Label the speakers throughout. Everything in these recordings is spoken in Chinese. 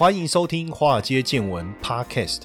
Speaker 1: 欢迎收听《华尔街见闻》Podcast。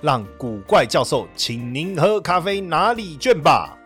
Speaker 1: 让古怪教授请您喝咖啡拿礼券吧。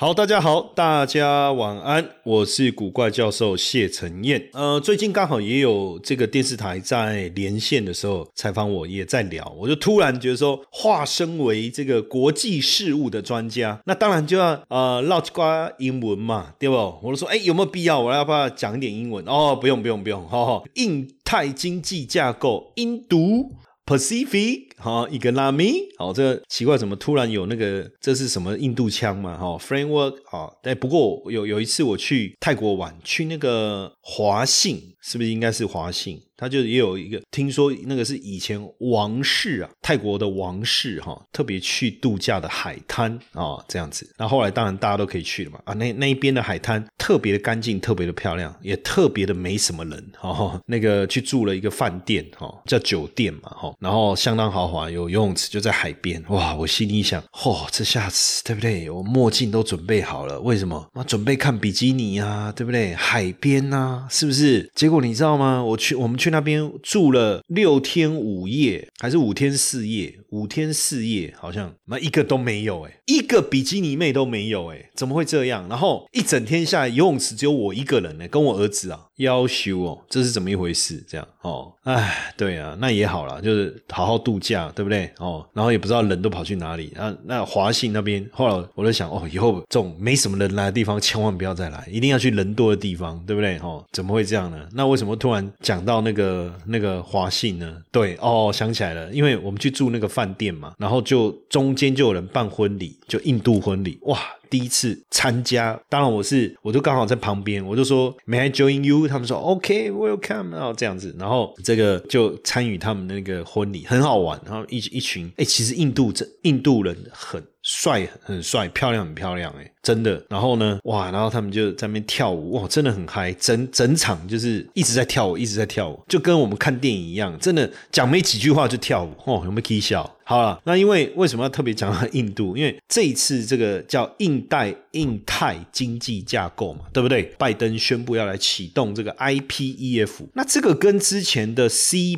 Speaker 1: 好，大家好，大家晚安，我是古怪教授谢承彦。呃，最近刚好也有这个电视台在连线的时候采访我，也在聊，我就突然觉得说，化身为这个国际事务的专家，那当然就要呃唠几瓜英文嘛，对不？我就说，哎，有没有必要？我要不要讲一点英文？哦，不用，不用，不用，哈哈。印太经济架构，印度 Pacific。好，一个拉米，好，这奇怪，怎么突然有那个？这是什么印度腔嘛？哈，framework，哈，但不过有有一次我去泰国玩，去那个华信，是不是应该是华信？他就也有一个，听说那个是以前王室啊，泰国的王室哈，特别去度假的海滩啊，这样子。那后来当然大家都可以去了嘛，啊，那那一边的海滩特别的干净，特别的漂亮，也特别的没什么人哈。那个去住了一个饭店哈，叫酒店嘛哈，然后相当豪华，有游泳池就在海边。哇，我心里想，嚯，这下子对不对？我墨镜都准备好了，为什么？我准备看比基尼啊，对不对？海边呐，是不是？结果你知道吗？我去，我们去。去那边住了六天五夜，还是五天四夜？五天四夜，好像那一个都没有哎，一个比基尼妹都没有哎，怎么会这样？然后一整天下来，游泳池只有我一个人呢，跟我儿子啊，要求哦，这是怎么一回事？这样哦，哎，对啊，那也好了，就是好好度假，对不对？哦，然后也不知道人都跑去哪里那。那华信那边，后来我就想，哦，以后这种没什么人来的地方，千万不要再来，一定要去人多的地方，对不对？哦，怎么会这样呢？那为什么突然讲到那个那个华信呢？对，哦，想起来了，因为我们去住那个。饭店嘛，然后就中间就有人办婚礼，就印度婚礼，哇！第一次参加，当然我是，我就刚好在旁边，我就说 May I join you？他们说 OK welcome，然后这样子，然后这个就参与他们那个婚礼，很好玩，然后一一群，哎，其实印度这印度人很帅，很帅，漂亮很漂亮，哎，真的。然后呢，哇，然后他们就在那边跳舞，哇，真的很嗨，整整场就是一直在跳舞，一直在跳舞，就跟我们看电影一样，真的讲没几句话就跳舞，哦，有没有可以笑？好了，那因为为什么要特别讲到 印度？因为这一次这个叫印代印太经济架构嘛，对不对？拜登宣布要来启动这个 IPEF，那这个跟之前的 CPTPP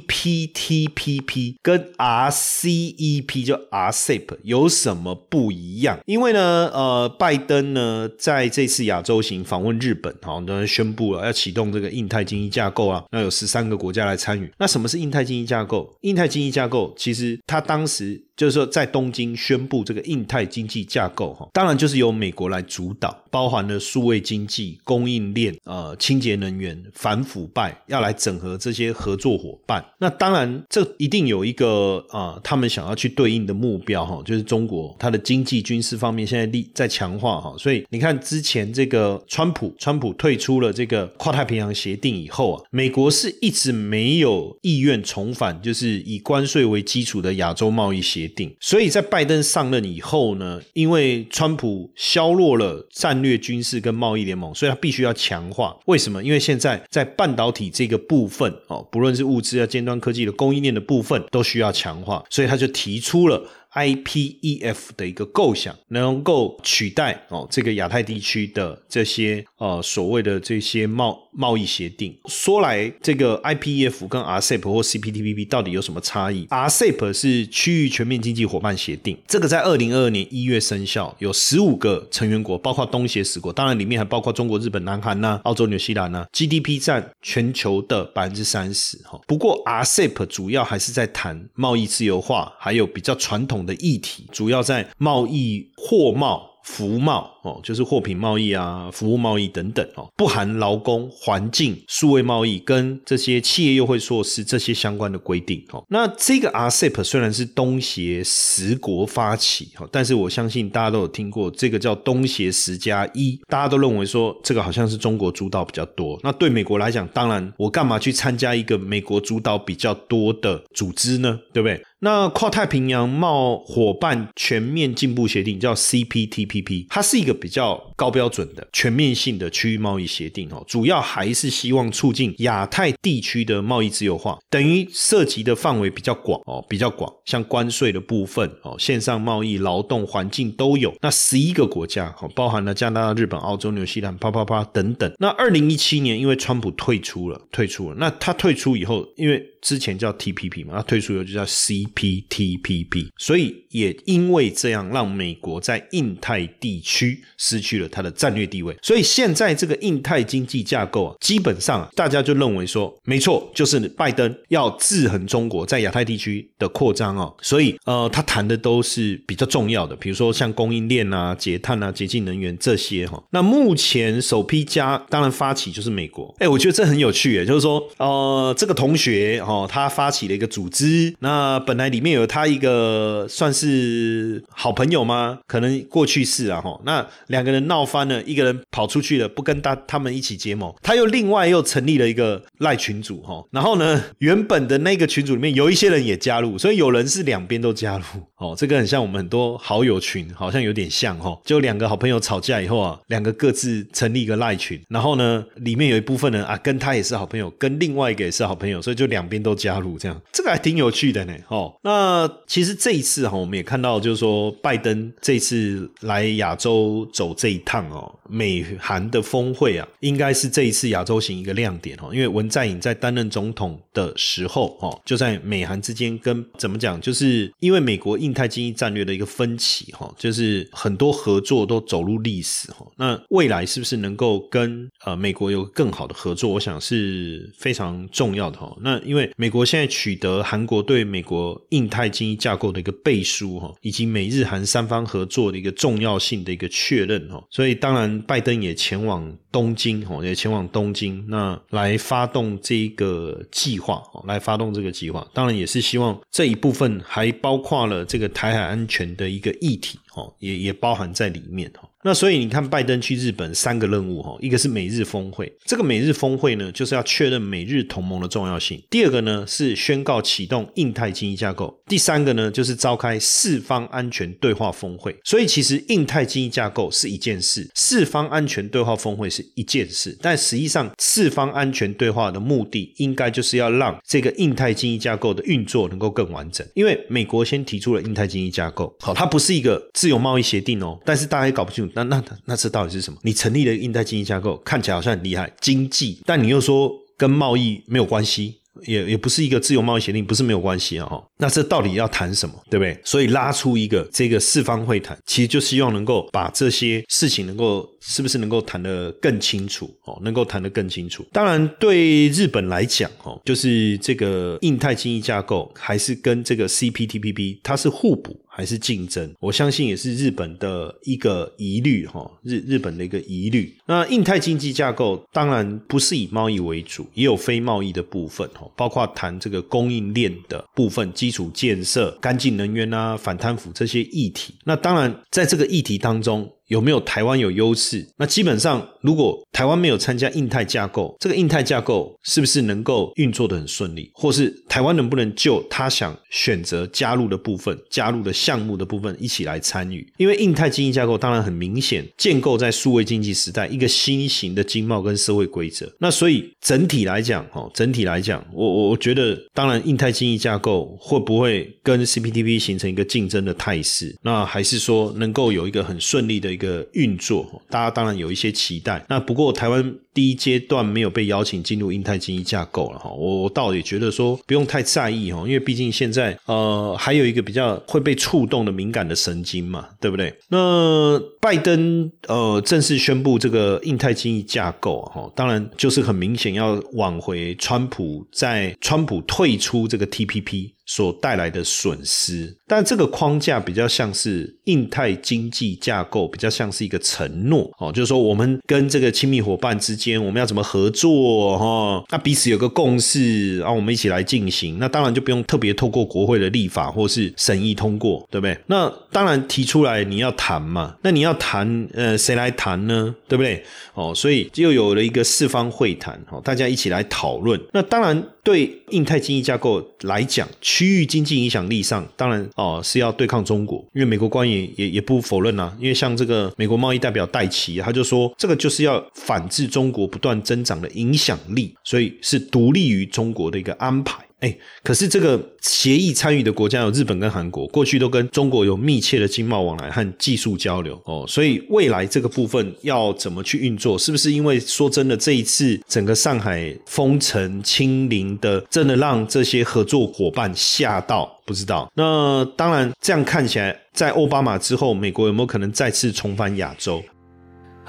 Speaker 1: 跟 RCEP 就 RCEP 有什么不不一样？因为呢，呃，拜登呢在这次亚洲行访问日本，哈，当然宣布了要启动这个印太经济架构啊，那有十三个国家来参与。那什么是印太经济架构？印太经济架构其实他当时。就是说，在东京宣布这个印太经济架构，哈，当然就是由美国来主导，包含了数位经济、供应链、呃，清洁能源、反腐败，要来整合这些合作伙伴。那当然，这一定有一个啊，他们想要去对应的目标，哈，就是中国它的经济、军事方面现在力在强化，哈。所以你看，之前这个川普，川普退出了这个跨太平洋协定以后啊，美国是一直没有意愿重返，就是以关税为基础的亚洲贸。易协定，所以在拜登上任以后呢，因为川普削弱了战略军事跟贸易联盟，所以他必须要强化。为什么？因为现在在半导体这个部分哦，不论是物资啊、尖端科技的供应链的部分，都需要强化，所以他就提出了。IPEF 的一个构想，能够取代哦这个亚太地区的这些呃所谓的这些贸贸易协定。说来，这个 IPEF 跟 RCEP 或 CPTPP 到底有什么差异？RCEP 是区域全面经济伙伴协定，这个在二零二二年一月生效，有十五个成员国，包括东协十国，当然里面还包括中国、日本、南韩呐、澳洲、纽西兰呐。GDP 占全球的百分之三十哈。不过 RCEP 主要还是在谈贸易自由化，还有比较传统。的议题主要在贸易、货贸、服贸。哦，就是货品贸易啊、服务贸易等等哦，不含劳工、环境、数位贸易跟这些企业优惠措施这些相关的规定哦。那这个 RCEP 虽然是东协十国发起哈，但是我相信大家都有听过这个叫东协十加一，大家都认为说这个好像是中国主导比较多。那对美国来讲，当然我干嘛去参加一个美国主导比较多的组织呢？对不对？那跨太平洋贸伙伴全面进步协定叫 CPTPP，它是一个比较高标准的全面性的区域贸易协定哦，主要还是希望促进亚太地区的贸易自由化，等于涉及的范围比较广哦，比较广，像关税的部分哦，线上贸易、劳动环境都有。那十一个国家哦，包含了加拿大、日本、澳洲、纽西兰、啪啪啪等等。那二零一七年因为川普退出了，退出了，那他退出以后，因为之前叫 TPP 嘛，它退出以后就叫 CPTPP，所以也因为这样，让美国在印太地区失去了它的战略地位。所以现在这个印太经济架构啊，基本上啊大家就认为说，没错，就是拜登要制衡中国在亚太地区的扩张哦。所以呃，他谈的都是比较重要的，比如说像供应链啊、节碳啊、洁净能源这些哈。那目前首批加当然发起就是美国，哎，我觉得这很有趣诶，就是说呃，这个同学。哦，他发起了一个组织，那本来里面有他一个算是好朋友吗？可能过去式啊，哈，那两个人闹翻了，一个人跑出去了，不跟他他们一起结盟，他又另外又成立了一个赖群组，哈，然后呢，原本的那个群组里面有一些人也加入，所以有人是两边都加入，哦，这个很像我们很多好友群，好像有点像，哈，就两个好朋友吵架以后啊，两个各自成立一个赖群，然后呢，里面有一部分人啊，跟他也是好朋友，跟另外一个也是好朋友，所以就两边。都加入这样，这个还挺有趣的呢。哦，那其实这一次哈，我们也看到，就是说拜登这次来亚洲走这一趟哦，美韩的峰会啊，应该是这一次亚洲行一个亮点哦。因为文在寅在担任总统的时候哦，就在美韩之间跟怎么讲，就是因为美国印印太经济战略的一个分歧哈，就是很多合作都走入历史哈。那未来是不是能够跟呃美国有更好的合作？我想是非常重要的哈。那因为美国现在取得韩国对美国印太经济架构的一个背书哈，以及美日韩三方合作的一个重要性的一个确认哈，所以当然拜登也前往东京哈，也前往东京那来发动这个计划来发动这个计划，当然也是希望这一部分还包括了这个台海安全的一个议题。哈，也也包含在里面哈。那所以你看，拜登去日本三个任务哈，一个是美日峰会，这个美日峰会呢，就是要确认美日同盟的重要性。第二个呢，是宣告启动印太经济架构。第三个呢，就是召开四方安全对话峰会。所以其实印太经济架构是一件事，四方安全对话峰会是一件事。但实际上，四方安全对话的目的，应该就是要让这个印太经济架构的运作能够更完整。因为美国先提出了印太经济架构，好，它不是一个自由贸易协定哦，但是大家也搞不清楚。那那那这到底是什么？你成立了印太经济架构，看起来好像很厉害，经济，但你又说跟贸易没有关系，也也不是一个自由贸易协定，不是没有关系啊哈。那这到底要谈什么，对不对？所以拉出一个这个四方会谈，其实就希望能够把这些事情能够。是不是能够谈得更清楚哦？能够谈得更清楚。当然，对日本来讲哦，就是这个印太经济架构还是跟这个 CPTPP 它是互补还是竞争？我相信也是日本的一个疑虑哈，日日本的一个疑虑。那印太经济架构当然不是以贸易为主，也有非贸易的部分哈，包括谈这个供应链的部分、基础建设、干净能源啊、反贪腐这些议题。那当然，在这个议题当中。有没有台湾有优势？那基本上，如果台湾没有参加印太架构，这个印太架构是不是能够运作的很顺利？或是台湾能不能就他想选择加入的部分、加入的项目的部分一起来参与？因为印太经济架构当然很明显建构在数位经济时代一个新型的经贸跟社会规则。那所以整体来讲，哦，整体来讲，我我我觉得，当然印太经济架构会不会跟 CPTP 形成一个竞争的态势？那还是说能够有一个很顺利的？一个运作，大家当然有一些期待。那不过台湾第一阶段没有被邀请进入印太经济架构了哈，我倒也觉得说不用太在意哈，因为毕竟现在呃还有一个比较会被触动的敏感的神经嘛，对不对？那拜登呃正式宣布这个印太经济架构哈，当然就是很明显要挽回川普在川普退出这个 TPP。所带来的损失，但这个框架比较像是印太经济架构，比较像是一个承诺哦，就是说我们跟这个亲密伙伴之间，我们要怎么合作哈？那彼此有个共识，然后我们一起来进行。那当然就不用特别透过国会的立法或是审议通过，对不对？那当然提出来你要谈嘛，那你要谈，呃，谁来谈呢？对不对？哦，所以就有了一个四方会谈，哦，大家一起来讨论。那当然对印太经济架构来讲，区域经济影响力上，当然哦是要对抗中国，因为美国官员也也不否认啊，因为像这个美国贸易代表戴奇，他就说这个就是要反制中国不断增长的影响力，所以是独立于中国的一个安排。哎，可是这个协议参与的国家有日本跟韩国，过去都跟中国有密切的经贸往来和技术交流哦，所以未来这个部分要怎么去运作？是不是因为说真的，这一次整个上海封城清零的，真的让这些合作伙伴吓到？不知道。那当然，这样看起来，在奥巴马之后，美国有没有可能再次重返亚洲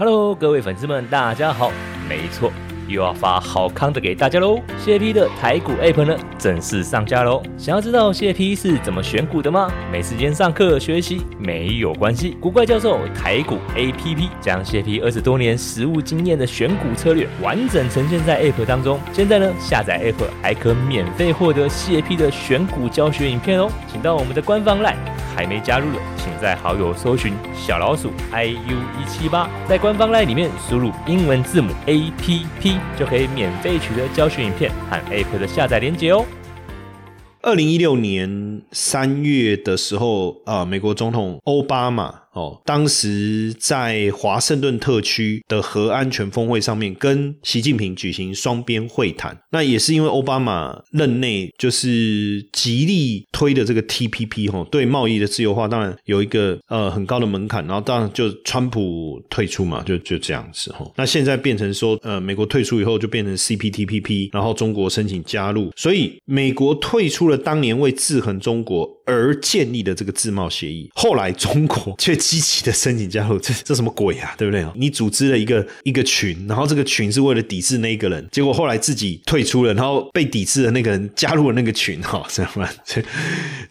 Speaker 2: ？Hello，各位粉丝们，大家好，没错。又要发好康的给大家喽！谢 P 的台股 App 呢正式上架喽！想要知道谢 P 是怎么选股的吗？没时间上课学习没有关系，古怪教授台股 APP 将谢 P 二十多年实务经验的选股策略完整呈现在 App 当中。现在呢，下载 App 还可免费获得谢 P 的选股教学影片哦！请到我们的官方 LINE，还没加入的，请在好友搜寻小老鼠 iu 一七八，在官方 LINE 里面输入英文字母 APP。就可以免费取得教学影片和 App 的下载链接哦。
Speaker 1: 二零一六年三月的时候，啊，美国总统奥巴马。哦，当时在华盛顿特区的核安全峰会上面，跟习近平举行双边会谈。那也是因为奥巴马任内就是极力推的这个 TPP 哈，对贸易的自由化，当然有一个呃很高的门槛。然后当然就川普退出嘛，就就这样子哈。那现在变成说，呃，美国退出以后就变成 CPTPP，然后中国申请加入，所以美国退出了当年为制衡中国而建立的这个自贸协议。后来中国却积极的申请加入，这这什么鬼啊？对不对？你组织了一个一个群，然后这个群是为了抵制那一个人，结果后来自己退出了，然后被抵制的那个人加入了那个群，哈，这样吧？这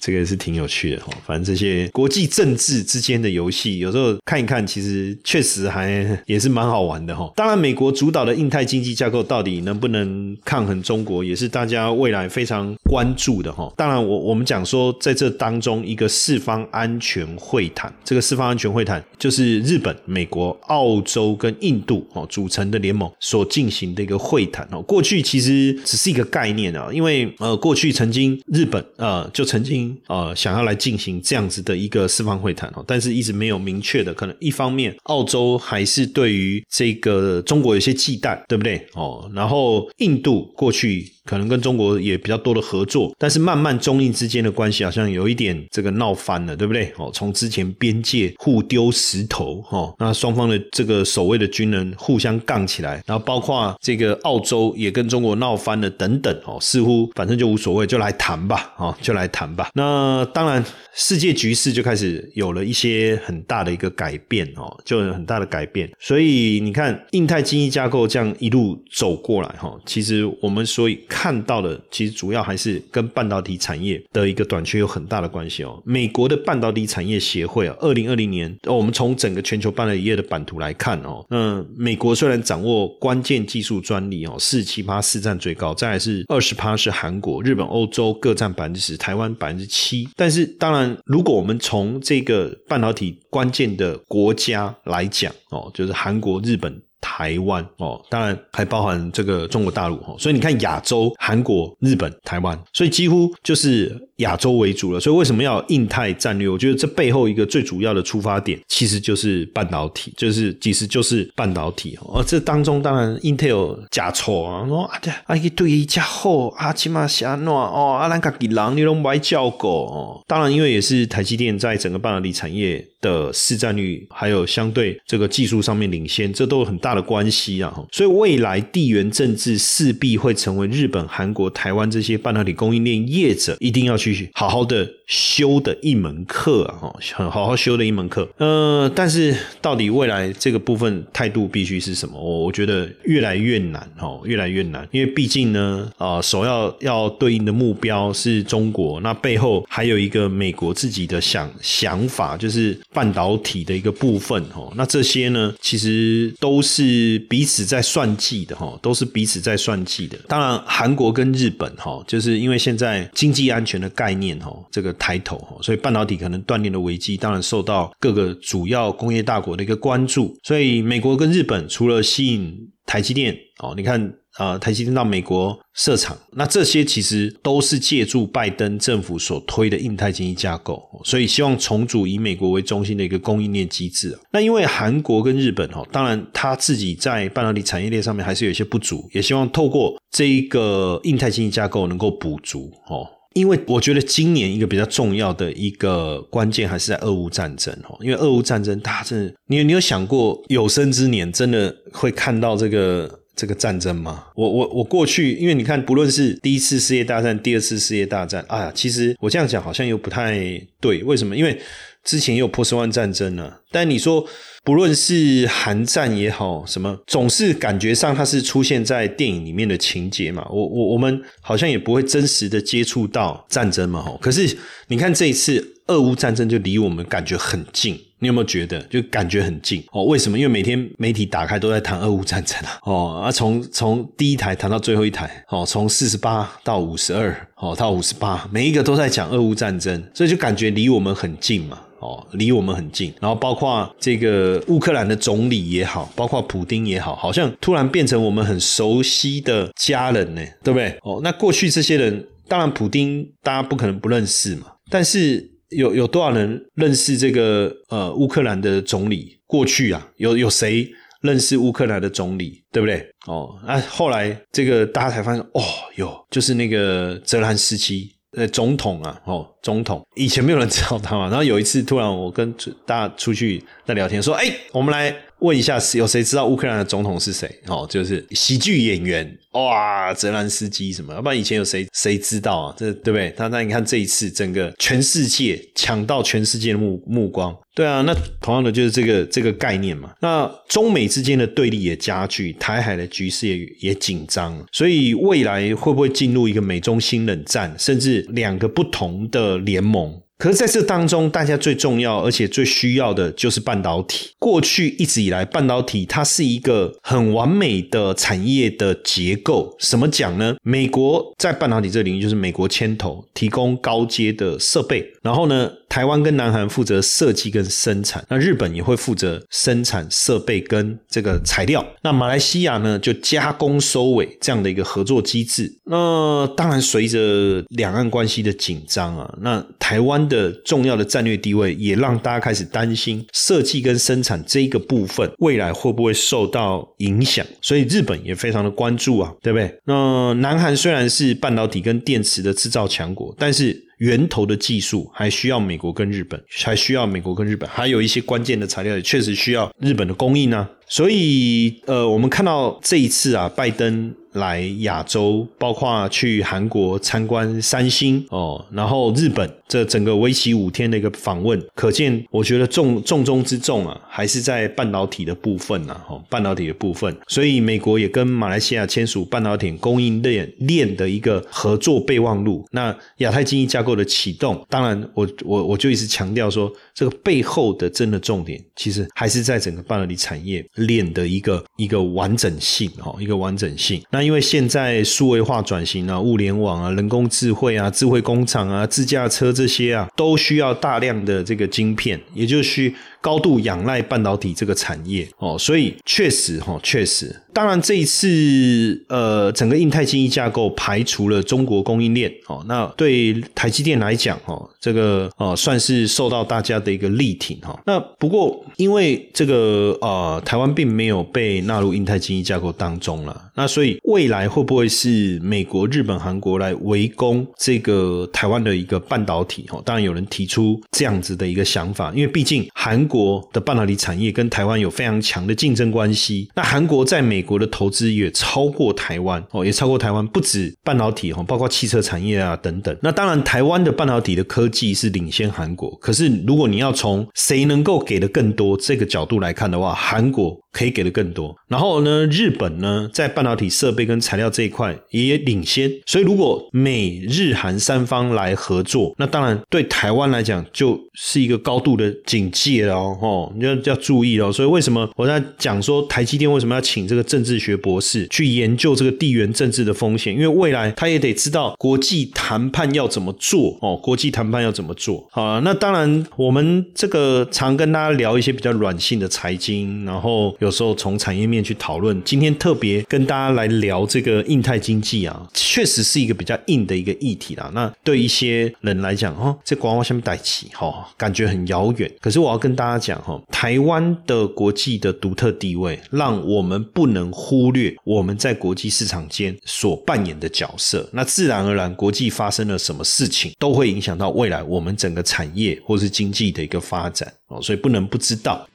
Speaker 1: 这个是挺有趣的哈。反正这些国际政治之间的游戏，有时候看一看，其实确实还也是蛮好玩的哈。当然，美国主导的印太经济架构到底能不能抗衡中国，也是大家未来非常关注的哈。当然，我我们讲说，在这当中一个四方安全会谈，这个四。方安全会谈就是日本、美国、澳洲跟印度哦组成的联盟所进行的一个会谈哦。过去其实只是一个概念啊，因为呃过去曾经日本呃就曾经呃想要来进行这样子的一个四方会谈哦，但是一直没有明确的可能。一方面，澳洲还是对于这个中国有些忌惮，对不对哦？然后印度过去。可能跟中国也比较多的合作，但是慢慢中印之间的关系好像有一点这个闹翻了，对不对？哦，从之前边界互丢石头，哈，那双方的这个守卫的军人互相杠起来，然后包括这个澳洲也跟中国闹翻了等等，哦，似乎反正就无所谓，就来谈吧，哦，就来谈吧。那当然，世界局势就开始有了一些很大的一个改变，哦，就有很大的改变。所以你看，印太经济架构这样一路走过来，哈，其实我们所以。看到的其实主要还是跟半导体产业的一个短缺有很大的关系哦。美国的半导体产业协会啊，二零二零年，我们从整个全球半导体业的版图来看哦，那美国虽然掌握关键技术专利哦，四七八四占最高，再来是二十趴是韩国、日本、欧洲各占百分之十，台湾百分之七。但是当然，如果我们从这个半导体关键的国家来讲哦，就是韩国、日本。台湾哦，当然还包含这个中国大陆哦，所以你看亚洲，韩国、日本、台湾，所以几乎就是。亚洲为主了。所以为什么要印太战略？我觉得这背后一个最主要的出发点，其实就是半导体，就是其实就是半导体。而这当中当然 Intel 假错啊，说啊对啊一对一家好啊，起码安怎哦，阿咱家己人你拢不爱叫狗哦。当然，因为也是台积电在整个半导体产业的市占率，还有相对这个技术上面领先，这都有很大的关系啊。所以未来地缘政治势必会成为日本、韩国、台湾这些半导体供应链业者一定要去好好的修的一门课啊，很好好修的一门课。呃，但是到底未来这个部分态度必须是什么？我我觉得越来越难哦，越来越难，因为毕竟呢，啊，首要要对应的目标是中国，那背后还有一个美国自己的想想法，就是半导体的一个部分哦。那这些呢，其实都是彼此在算计的哈，都是彼此在算计的。当然，韩国跟日本哈，就是因为现在经济安全的概念哈，这个抬头哦，所以半导体可能断裂的危机，当然受到各个主要工业大国的一个关注。所以，美国跟日本除了吸引台积电哦，你看。啊，台积电到美国设厂，那这些其实都是借助拜登政府所推的印太经济架构，所以希望重组以美国为中心的一个供应链机制。那因为韩国跟日本哦，当然他自己在半导体产业链上面还是有一些不足，也希望透过这一个印太经济架构能够补足哦。因为我觉得今年一个比较重要的一个关键还是在俄乌战争哦，因为俄乌战争，大家真的，你你有想过有生之年真的会看到这个？这个战争吗？我我我过去，因为你看，不论是第一次世界大战、第二次世界大战啊，其实我这样讲好像又不太对。为什么？因为之前也有波斯湾战争呢。但你说，不论是韩战也好，什么，总是感觉上它是出现在电影里面的情节嘛。我我我们好像也不会真实的接触到战争嘛。吼，可是你看这一次俄乌战争就离我们感觉很近。你有没有觉得就感觉很近哦？为什么？因为每天媒体打开都在谈俄乌战争啊！哦啊，从从第一台谈到最后一台哦，从四十八到五十二哦，到五十八，每一个都在讲俄乌战争，所以就感觉离我们很近嘛！哦，离我们很近。然后包括这个乌克兰的总理也好，包括普丁也好，好像突然变成我们很熟悉的家人呢，对不对？哦，那过去这些人，当然普丁大家不可能不认识嘛，但是。有有多少人认识这个呃乌克兰的总理？过去啊，有有谁认识乌克兰的总理？对不对？哦，那，后来这个大家才发现，哦，有就是那个泽兰斯基呃总统啊，哦，总统以前没有人知道他嘛。然后有一次突然我跟大家出去在聊天，说，哎，我们来问一下，有谁知道乌克兰的总统是谁？哦，就是喜剧演员。哇，泽兰斯基什么？要不然以前有谁谁知道啊？这对不对？他那你看这一次，整个全世界抢到全世界的目目光。对啊，那同样的就是这个这个概念嘛。那中美之间的对立也加剧，台海的局势也也紧张。所以未来会不会进入一个美中新冷战，甚至两个不同的联盟？可是在这当中，大家最重要而且最需要的就是半导体。过去一直以来，半导体它是一个很完美的产业的结构。什么讲呢？美国在半导体这领域就是美国牵头，提供高阶的设备，然后呢？台湾跟南韩负责设计跟生产，那日本也会负责生产设备跟这个材料。那马来西亚呢，就加工收尾这样的一个合作机制。那当然，随着两岸关系的紧张啊，那台湾的重要的战略地位也让大家开始担心设计跟生产这一个部分未来会不会受到影响。所以日本也非常的关注啊，对不对？那南韩虽然是半导体跟电池的制造强国，但是。源头的技术还需要美国跟日本，还需要美国跟日本，还有一些关键的材料也确实需要日本的供应呢。所以，呃，我们看到这一次啊，拜登。来亚洲，包括去韩国参观三星哦，然后日本这整个为期五天的一个访问，可见我觉得重重中之重啊，还是在半导体的部分呐，哈，半导体的部分。所以美国也跟马来西亚签署半导体供应链链的一个合作备忘录。那亚太经济架构的启动，当然我我我就一直强调说，这个背后的真的重点，其实还是在整个半导体产业链的一个一个完整性哦，一个完整性。那因为现在数位化转型啊，物联网啊，人工智慧啊，智慧工厂啊，自驾车这些啊，都需要大量的这个晶片，也就是高度仰赖半导体这个产业。哦，所以确实哈，确实，当然这一次呃，整个印太经济架构排除了中国供应链。哦，那对台积电来讲哦，这个呃算是受到大家的一个力挺哈。那不过因为这个呃，台湾并没有被纳入印太经济架构当中了，那所以未来会不会是美国、日本、韩国来围攻这个台湾的一个半导体？哦，当然有人提出这样子的一个想法，因为毕竟韩国的半导体产业跟台湾有非常强的竞争关系。那韩国在美国的投资也超过台湾哦，也超过台湾，不止半导体哦，包括汽车产业啊等等。那当然，台湾的半导体的科技是领先韩国，可是如果你要从谁能够给的更多这个角度来看的话，韩国。可以给的更多，然后呢，日本呢在半导体设备跟材料这一块也领先，所以如果美日韩三方来合作，那当然对台湾来讲就是一个高度的警戒了哦，你要要注意哦。所以为什么我在讲说台积电为什么要请这个政治学博士去研究这个地缘政治的风险？因为未来他也得知道国际谈判要怎么做哦，国际谈判要怎么做。好，那当然我们这个常跟大家聊一些比较软性的财经，然后。有时候从产业面去讨论，今天特别跟大家来聊这个印太经济啊，确实是一个比较硬的一个议题啦。那对一些人来讲，哈，这广告下面带起，哈，感觉很遥远。可是我要跟大家讲，哈，台湾的国际的独特地位，让我们不能忽略我们在国际市场间所扮演的角色。那自然而然，国际发生了什么事情，都会影响到未来我们整个产业或是经济的一个发展哦，所以不能不知道。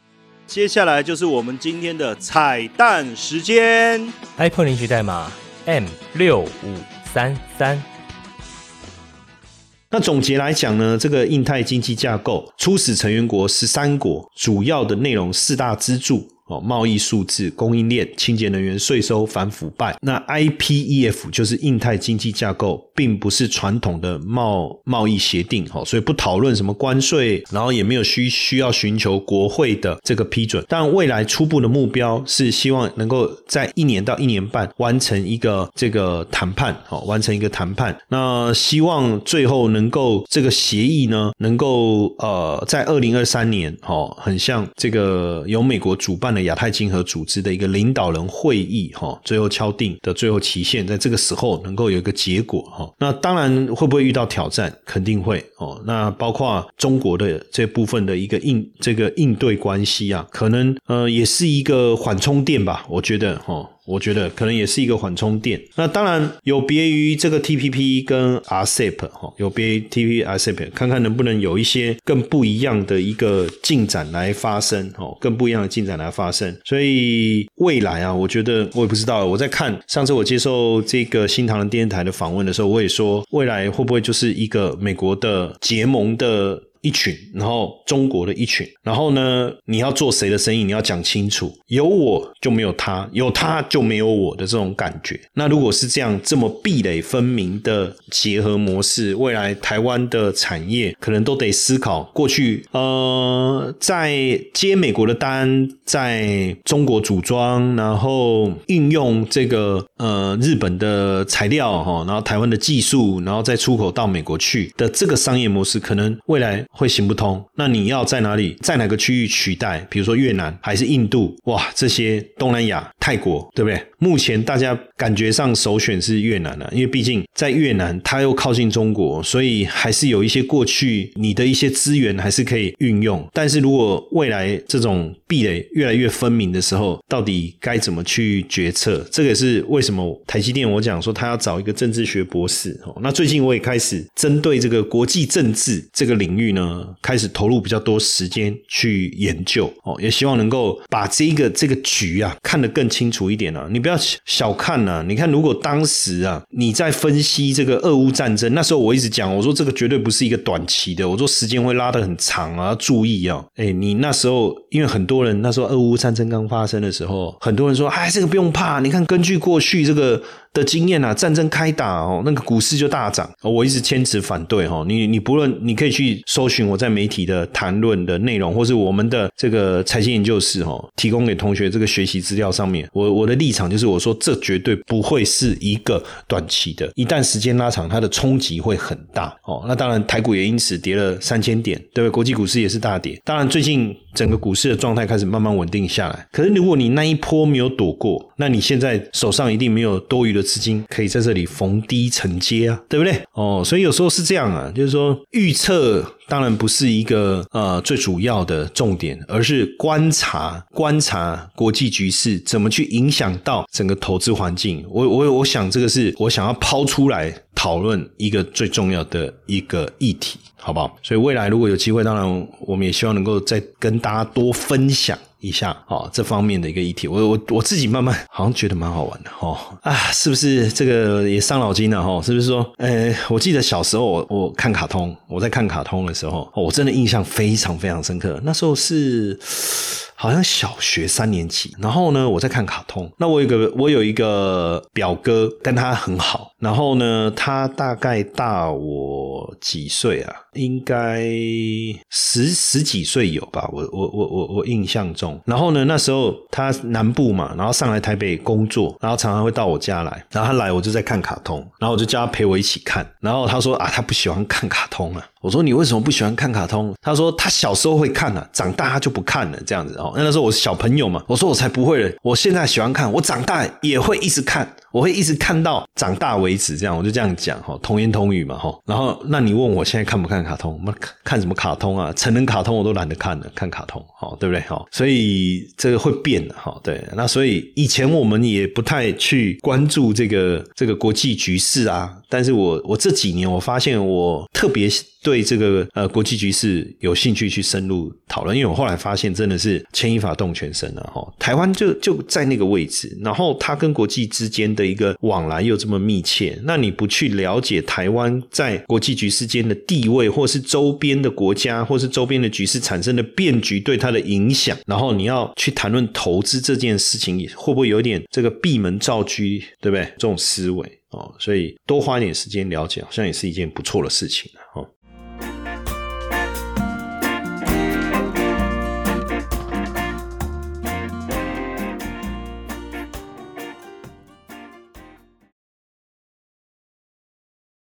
Speaker 1: 接下来就是我们今天的彩蛋时间
Speaker 2: ，iPhone 领取代码 M 六五三三。
Speaker 1: 那总结来讲呢，这个印太经济架构初始成员国十三国，主要的内容四大支柱。哦，贸易数字、供应链、清洁能源、税收、反腐败。那 IPEF 就是印太经济架构，并不是传统的贸贸易协定，哦，所以不讨论什么关税，然后也没有需需要寻求国会的这个批准。但未来初步的目标是希望能够在一年到一年半完成一个这个谈判，哦，完成一个谈判。那希望最后能够这个协议呢，能够呃在二零二三年，哦，很像这个由美国主办。亚太经合组织的一个领导人会议，哈，最后敲定的最后期限，在这个时候能够有一个结果，哈。那当然会不会遇到挑战？肯定会，哦。那包括中国的这部分的一个应这个应对关系啊，可能呃也是一个缓冲垫吧，我觉得，哈。我觉得可能也是一个缓冲垫。那当然有别于这个 TPP 跟 RCEP 哈，有别于 TPP、RCEP，看看能不能有一些更不一样的一个进展来发生哦，更不一样的进展来发生。所以未来啊，我觉得我也不知道。我在看上次我接受这个新唐人电视台的访问的时候，我也说未来会不会就是一个美国的结盟的。一群，然后中国的一群，然后呢，你要做谁的生意，你要讲清楚，有我就没有他，有他就没有我的这种感觉。那如果是这样这么壁垒分明的结合模式，未来台湾的产业可能都得思考，过去呃，在接美国的单，在中国组装，然后运用这个呃日本的材料哈，然后台湾的技术，然后再出口到美国去的这个商业模式，可能未来。会行不通？那你要在哪里，在哪个区域取代？比如说越南还是印度？哇，这些东南亚、泰国，对不对？目前大家感觉上首选是越南了，因为毕竟在越南它又靠近中国，所以还是有一些过去你的一些资源还是可以运用。但是如果未来这种壁垒越来越分明的时候，到底该怎么去决策？这个也是为什么台积电我讲说他要找一个政治学博士哦。那最近我也开始针对这个国际政治这个领域呢。开始投入比较多时间去研究哦，也希望能够把这一个这个局啊看得更清楚一点啊。你不要小看那，你看如果当时啊你在分析这个俄乌战争，那时候我一直讲，我说这个绝对不是一个短期的，我说时间会拉得很长啊，要注意啊。哎，你那时候因为很多人那时候俄乌战争刚发生的时候，很多人说，哎，这个不用怕，你看根据过去这个。的经验啊，战争开打哦，那个股市就大涨。我一直坚持反对哈，你你不论你可以去搜寻我在媒体的谈论的内容，或是我们的这个财经研究室哈，提供给同学这个学习资料上面，我我的立场就是我说这绝对不会是一个短期的，一旦时间拉长，它的冲击会很大哦。那当然台股也因此跌了三千点，对不对？国际股市也是大跌。当然最近整个股市的状态开始慢慢稳定下来。可是如果你那一波没有躲过，那你现在手上一定没有多余的资金可以在这里逢低承接啊，对不对？哦，所以有时候是这样啊，就是说预测当然不是一个呃最主要的重点，而是观察观察国际局势怎么去影响到整个投资环境。我我我想这个是我想要抛出来讨论一个最重要的一个议题，好不好？所以未来如果有机会，当然我们也希望能够再跟大家多分享。一下哦，这方面的一个议题，我我我自己慢慢好像觉得蛮好玩的哈啊，是不是这个也伤脑筋了哈？是不是说，呃，我记得小时候我我看卡通，我在看卡通的时候，我真的印象非常非常深刻。那时候是好像小学三年级，然后呢，我在看卡通。那我有个我有一个表哥，跟他很好，然后呢，他大概大我几岁啊？应该十十几岁有吧？我我我我我印象中。然后呢，那时候他南部嘛，然后上来台北工作，然后常常会到我家来。然后他来，我就在看卡通，然后我就叫他陪我一起看。然后他说啊，他不喜欢看卡通啊。我说你为什么不喜欢看卡通？他说他小时候会看啊，长大他就不看了这样子哦。那那时候我是小朋友嘛，我说我才不会了，我现在喜欢看，我长大也会一直看，我会一直看到长大为止。这样我就这样讲哈，童言童语嘛哈。然后那你问我现在看不看卡通？那看什么卡通啊？成人卡通我都懒得看了，看卡通哈，对不对哈？所以这个会变的哈。对，那所以以前我们也不太去关注这个这个国际局势啊。但是我我这几年我发现我特别对这个呃国际局势有兴趣去深入讨论，因为我后来发现真的是牵一发动全身了哈。台湾就就在那个位置，然后它跟国际之间的一个往来又这么密切，那你不去了解台湾在国际局势间的地位，或是周边的国家，或是周边的局势产生的变局对它的影响，然后你要去谈论投资这件事情，会不会有点这个闭门造车，对不对？这种思维。哦，所以多花一点时间了解，好像也是一件不错的事情啊。